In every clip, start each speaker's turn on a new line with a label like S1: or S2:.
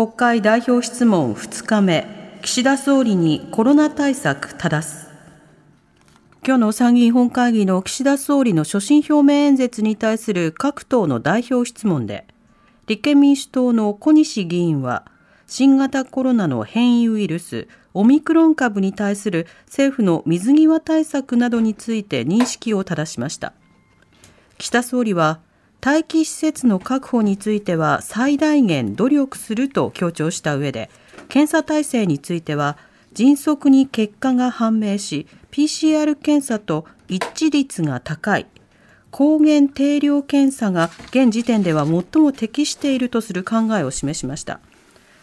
S1: 国会代表質問2日目岸田総理にコロナ対策正す。今日の参議院本会議の岸田総理の所信表明演説に対する各党の代表質問で立憲民主党の小西議員は新型コロナの変異ウイルスオミクロン株に対する政府の水際対策などについて認識を正しました。岸田総理は待機施設の確保については最大限努力すると強調した上で検査体制については迅速に結果が判明し PCR 検査と一致率が高い抗原定量検査が現時点では最も適しているとする考えを示しました。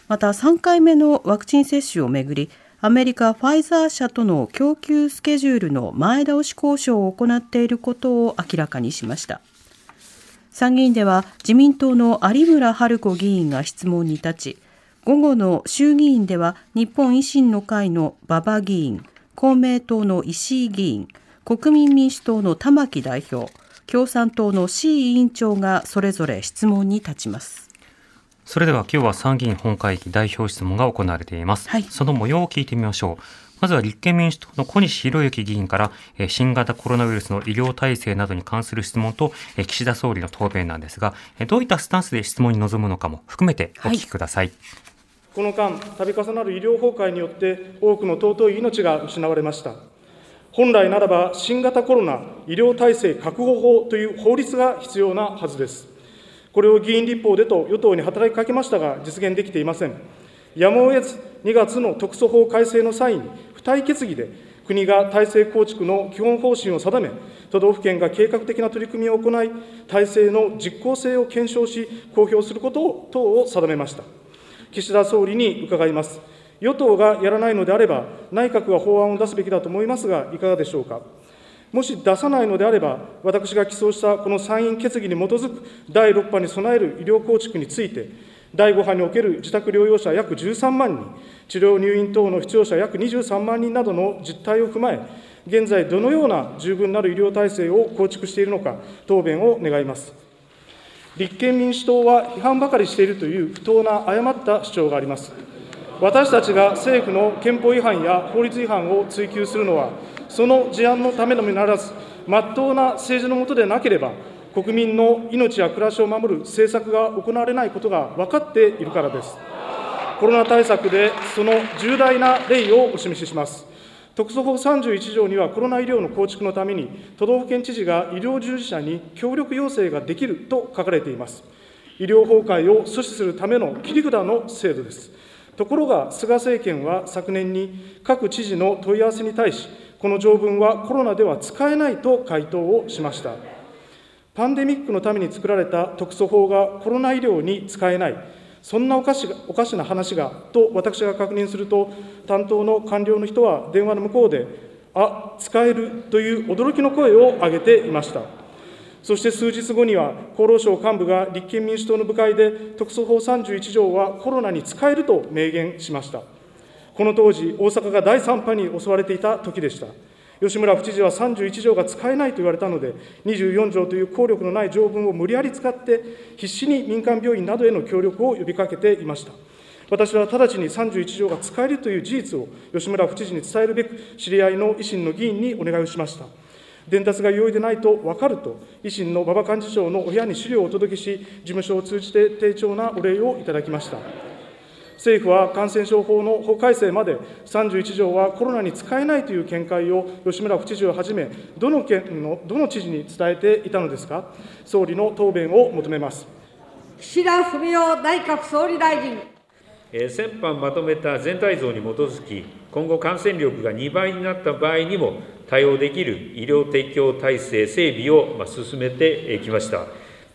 S1: また3回目のワクチン接種をめぐりアメリカファイザー社との供給スケジュールの前倒し交渉を行っていることを明らかにしました。参議院では自民党の有村春子議員が質問に立ち午後の衆議院では日本維新の会の馬場議員公明党の石井議員国民民主党の玉木代表共産党の C 委員長がそれぞれ質問に立ちます。
S2: それでは今日は参議院本会議代表質問が行われています、はい、その模様を聞いてみましょうまずは立憲民主党の小西博之議員から新型コロナウイルスの医療体制などに関する質問と岸田総理の答弁なんですがどういったスタンスで質問に臨むのかも含めてお聞きください、はい
S3: この間、度重なる医療崩壊によって多くの尊い命が失われました。本来ならば新型コロナ医療体制確保法という法律が必要なはずです。これを議員立法でと与党に働きかけましたが、実現できていません。やむを得ず、2月の特措法改正の際に、付帯決議で国が体制構築の基本方針を定め、都道府県が計画的な取り組みを行い、体制の実効性を検証し、公表することを等を定めました。岸田総理に伺います。与党がやらないのであれば、内閣が法案を出すべきだと思いますが、いかがでしょうか。もし出さないのであれば、私が起草したこの参院決議に基づく第6波に備える医療構築について、第5波における自宅療養者約13万人、治療入院等の必要者約23万人などの実態を踏まえ、現在、どのような十分なる医療体制を構築しているのか、答弁を願います。立憲民主党は批判ばかりしているという不当な誤った主張があります。私たちが政府の憲法違反や法律違反を追及するのは、その事案のためのみならず、まっとうな政治の下でなければ、国民の命や暮らしを守る政策が行われないことが分かっているからです。コロナ対策でその重大な例をお示しします。特措法31条には、コロナ医療の構築のために、都道府県知事が医療従事者に協力要請ができると書かれています。医療崩壊を阻止するための切り札の制度です。ところが、菅政権は昨年に各知事の問い合わせに対し、この条文はコロナでは使えないと回答をしました。パンデミックのために作られた特措法がコロナ医療に使えない。そんなおかしおかしな話が、と私が確認すると、担当の官僚の人は電話の向こうで、あ、使えるという驚きの声を上げていました。そして数日後には、厚労省幹部が立憲民主党の部会で、特措法31条はコロナに使えると明言しました。この当時、大阪が第3波に襲われていた時でした。吉村府知事は31条が使えないと言われたので、24条という効力のない条文を無理やり使って、必死に民間病院などへの協力を呼びかけていました。私は直ちに31条が使えるという事実を吉村府知事に伝えるべく、知り合いの維新の議員にお願いをしました。伝達が容易でないと分かると、維新の馬場幹事長のお部屋に資料をお届けし、事務所を通じて丁重なお礼をいただきました。政府は感染症法の法改正まで31条はコロナに使えないという見解を吉村府知事をはじめ、どの県のどの知事に伝えていたのですか、総理の答弁を求めます
S4: 岸田文雄内閣総理大臣。
S5: 先般まとめた全体像に基づき、今後、感染力が2倍になった場合にも、対応できる医療提供体制整備を進めてきました。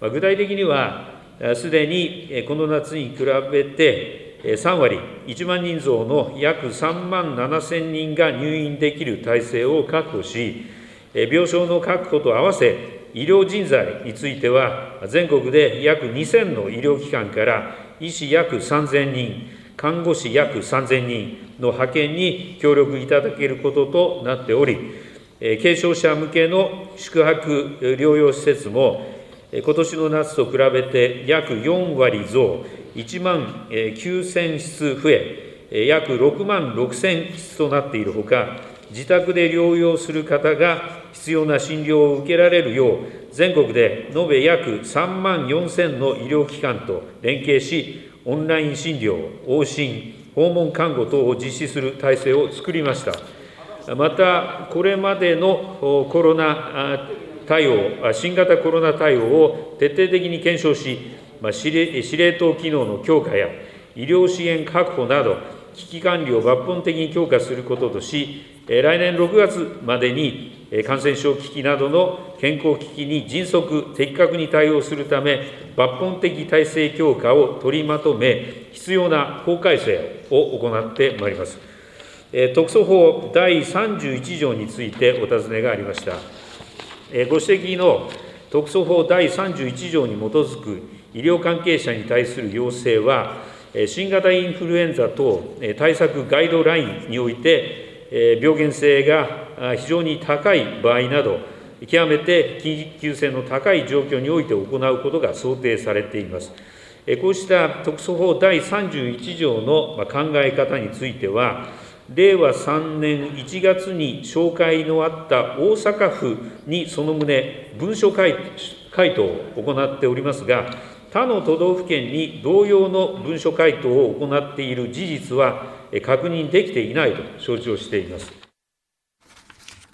S5: 具体的には、すでにこの夏に比べて、3割、1万人増の約3万7000人が入院できる体制を確保し、病床の確保と合わせ、医療人材については、全国で約2000の医療機関から医師約3000人、看護師約3000人の派遣に協力いただけることとなっており、軽症者向けの宿泊療養施設も、今年の夏と比べて約4割増、1万9000室増え、約6万6000室となっているほか、自宅で療養する方が必要な診療を受けられるよう、全国で延べ約3万4000の医療機関と連携し、オンライン診療、往診、訪問看護等を実施する体制を作りました。また、これまでのコロナ対応、新型コロナ対応を徹底的に検証し、司令司令塔機能の強化や医療支援確保など、危機管理を抜本的に強化することとし、来年6月までに感染症危機などの健康危機に迅速、的確に対応するため、抜本的体制強化を取りまとめ、必要な法改正を行ってまいります。特措法第31条についてお尋ねがありました。ご指摘の特措法第31条に基づく医療関係者に対する要請は、新型インフルエンザ等対策ガイドラインにおいて、病原性が非常に高い場合など、極めて緊急性の高い状況において行うことが想定されています。こうした特措法第31条の考え方については、令和3年1月に紹介のあった大阪府にその旨、文書回答を行っておりますが、他の都道府県に同様の文書回答を行っている事実は確認できていないと承知をしています。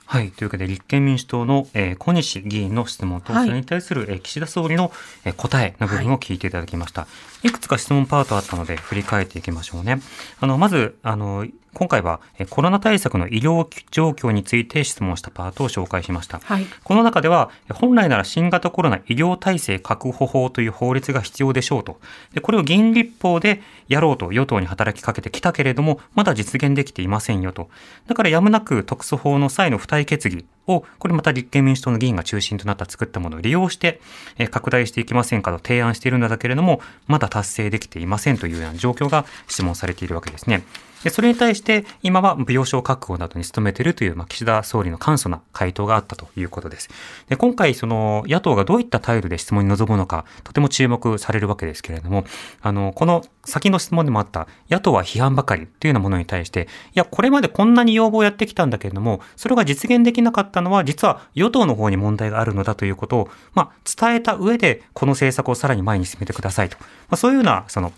S2: はい。というわけで、立憲民主党の、えー、小西議員の質問と、それに対する、えー、岸田総理の、えー、答えの部分を聞いていただきました。はい、いくつか質問パートあったので、振り返っていきましょうね。あの、まず、あの、今回はコロナ対策の医療状況について質問したパートを紹介しました。はい、この中では、本来なら新型コロナ医療体制確保法という法律が必要でしょうと。でこれを議員立法でやろうと与党に働きかけてきたけれども、まだ実現できていませんよと。だからやむなく特措法の際の付帯決議を、これまた立憲民主党の議員が中心となった作ったものを利用して、拡大していきませんかと提案しているのだけれども、まだ達成できていませんというような状況が質問されているわけですね。でそれに対して今は病床確保などに努めているという、まあ、岸田総理の簡素な回答があったということです。で今回、その野党がどういった態度で質問に臨むのか、とても注目されるわけですけれども、あの、この先の質問でもあった野党は批判ばかりというようなものに対して、いや、これまでこんなに要望をやってきたんだけれども、それが実現できなかったのは、実は与党の方に問題があるのだということを、まあ、伝えた上で、この政策をさらに前に進めてくださいと。まあ、そういうような、その、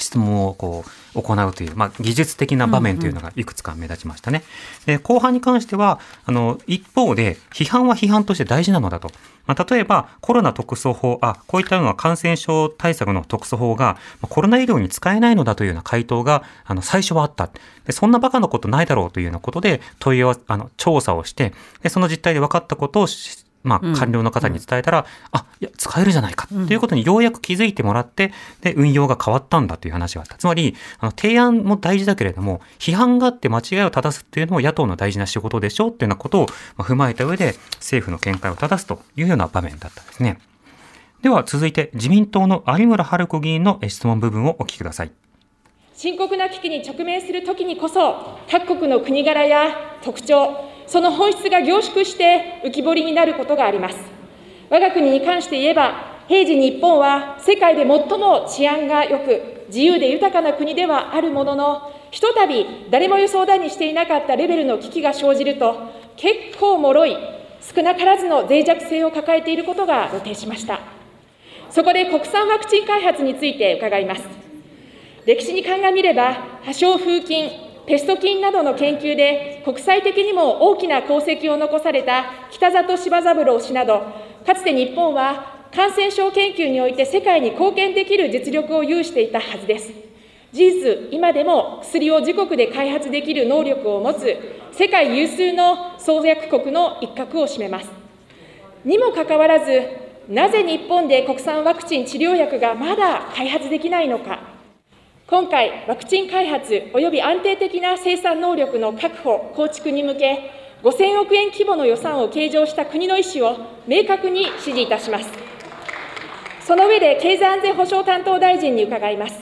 S2: 質問をこう行うという、まあ、技術的な場面というのがいくつか目立ちましたね。で後半に関してはあの一方で批判は批判として大事なのだと。まあ、例えばコロナ特措法あこういったような感染症対策の特措法がコロナ医療に使えないのだというような回答があの最初はあったでそんなバカなことないだろうというようなことで問い合わせあの調査をしてでその実態で分かったことをまあ、官僚の方に伝えたら、うん、あ、いや、使えるじゃないかということにようやく気づいてもらって、で、運用が変わったんだという話があった。つまり、あの、提案も大事だけれども、批判があって間違いを正すっていうのも野党の大事な仕事でしょうっていうようなことを踏まえた上で、政府の見解を正すというような場面だったんですね。では、続いて、自民党の有村春子議員の質問部分をお聞きください。
S6: 深刻な危機に直面するときにこそ、各国の国柄や特徴、その本質が凝縮して浮き彫りになることがあります。我が国に関して言えば、平時日本は世界で最も治安が良く、自由で豊かな国ではあるものの、ひとたび誰も予想だにしていなかったレベルの危機が生じると、結構脆い、少なからずの脆弱性を抱えていることが露呈しました。そこで国産ワクチン開発について伺います。歴史に鑑みれば、破傷風菌、ペスト菌などの研究で国際的にも大きな功績を残された北里柴三郎氏など、かつて日本は感染症研究において世界に貢献できる実力を有していたはずです。事実、今でも薬を自国で開発できる能力を持つ世界有数の創薬国の一角を占めます。にもかかわらず、なぜ日本で国産ワクチン治療薬がまだ開発できないのか。今回、ワクチン開発及び安定的な生産能力の確保・構築に向け、5000億円規模の予算を計上した国の意思を明確に指示いたします。その上で、経済安全保障担当大臣に伺います。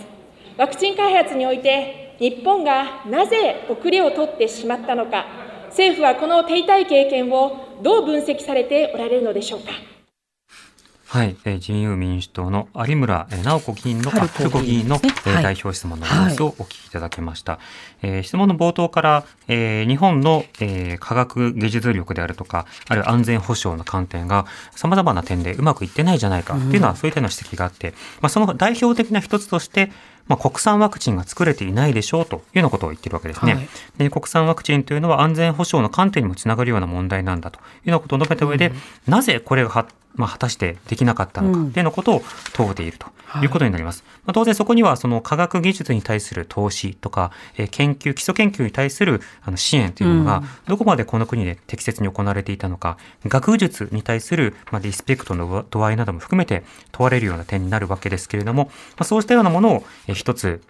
S6: ワクチン開発において、日本がなぜ遅れを取ってしまったのか、政府はこの手痛い経験をどう分析されておられるのでしょうか。
S2: はい、えー、自由民主党の有村直子議員の、春子議員の、ね、はい、代表質問の様子をお聞きいただきました。はい、えー、質問の冒頭から、えー、日本の、えー、科学技術力であるとか、あるいは安全保障の観点が様々な点でうまくいってないじゃないかっていうのは、そういったような指摘があって、まあ、その代表的な一つとして、まあ、国産ワクチンが作れていないでしょうというようなことを言ってるわけですね、はい、で国産ワクチンというのは安全保障の観点にもつながるような問題なんだというようなことを述べた上で、うん、なぜこれがまあ、果たしてできなかったのかというようなことを問うているとい。うことになります。まあ、当然そこにはその科学技術に対する投資とか、えー、研究、基礎研究に対するあの支援というのが、どこまでこの国で適切に行われていたのか、学術に対する、まあ、リスペクトの度合いなども含めて問われるような点になるわけですけれども、まあ、そうしたようなものを、えー、一つ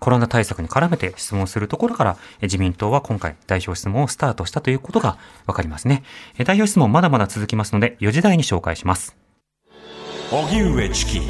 S2: コロナ対策に絡めて質問するところから、自民党は今回代表質問をスタートしたということがわかりますね。代表質問まだまだ続きますので、4時台に紹介します。荻上チキ